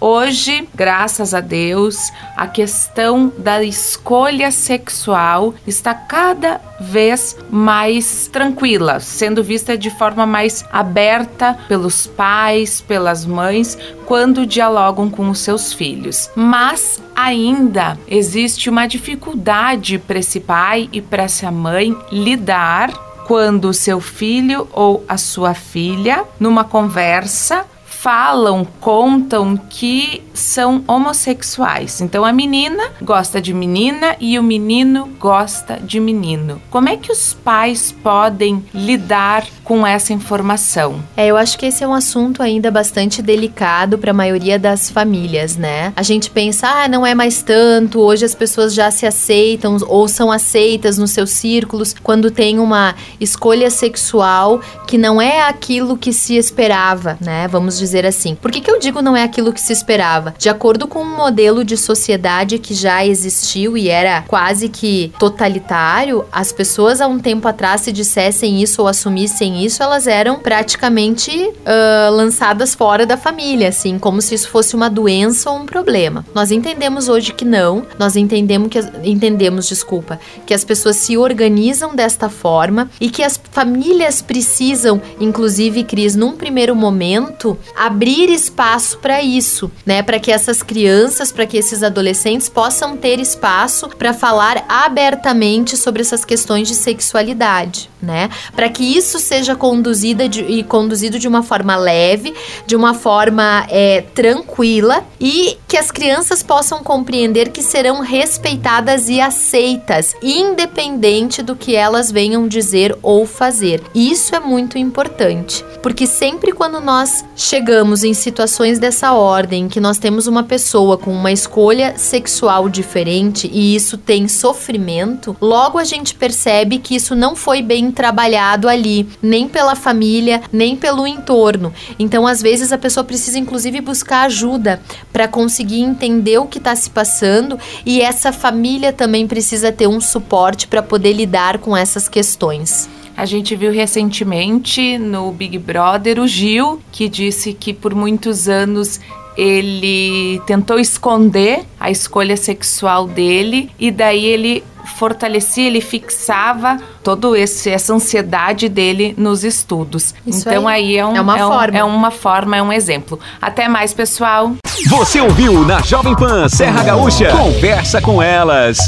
Hoje, graças a Deus, a questão da escolha sexual está cada vez mais tranquila, sendo vista de forma mais aberta pelos pais, pelas mães, quando dialogam com os seus filhos. Mas ainda existe uma dificuldade para esse pai e para essa mãe lidar quando o seu filho ou a sua filha, numa conversa, falam, contam que são homossexuais. Então a menina gosta de menina e o menino gosta de menino. Como é que os pais podem lidar com essa informação? É, eu acho que esse é um assunto ainda bastante delicado para a maioria das famílias, né? A gente pensa, ah, não é mais tanto, hoje as pessoas já se aceitam ou são aceitas nos seus círculos quando tem uma escolha sexual que não é aquilo que se esperava, né? Vamos dizer dizer assim. Por que, que eu digo não é aquilo que se esperava? De acordo com um modelo de sociedade que já existiu e era quase que totalitário, as pessoas há um tempo atrás, se dissessem isso ou assumissem isso, elas eram praticamente uh, lançadas fora da família, assim, como se isso fosse uma doença ou um problema. Nós entendemos hoje que não, nós entendemos que entendemos, desculpa, que as pessoas se organizam desta forma e que as famílias precisam, inclusive, Cris, num primeiro momento, abrir espaço para isso, né? Para que essas crianças, para que esses adolescentes possam ter espaço para falar abertamente sobre essas questões de sexualidade, né? Para que isso seja conduzida de, e conduzido de uma forma leve, de uma forma é, tranquila e que as crianças possam compreender que serão respeitadas e aceitas, independente do que elas venham dizer ou fazer. Isso é muito importante, porque sempre quando nós chegamos chegamos em situações dessa ordem, que nós temos uma pessoa com uma escolha sexual diferente e isso tem sofrimento, logo a gente percebe que isso não foi bem trabalhado ali, nem pela família, nem pelo entorno. Então, às vezes, a pessoa precisa, inclusive, buscar ajuda para conseguir entender o que está se passando e essa família também precisa ter um suporte para poder lidar com essas questões. A gente viu recentemente no Big Brother o Gil, que disse que por muitos anos ele tentou esconder a escolha sexual dele e daí ele fortalecia, ele fixava toda essa ansiedade dele nos estudos. Isso então aí, aí é, um, é, uma é, um, forma. é uma forma, é um exemplo. Até mais, pessoal. Você ouviu na Jovem Pan Serra Gaúcha? Conversa com elas.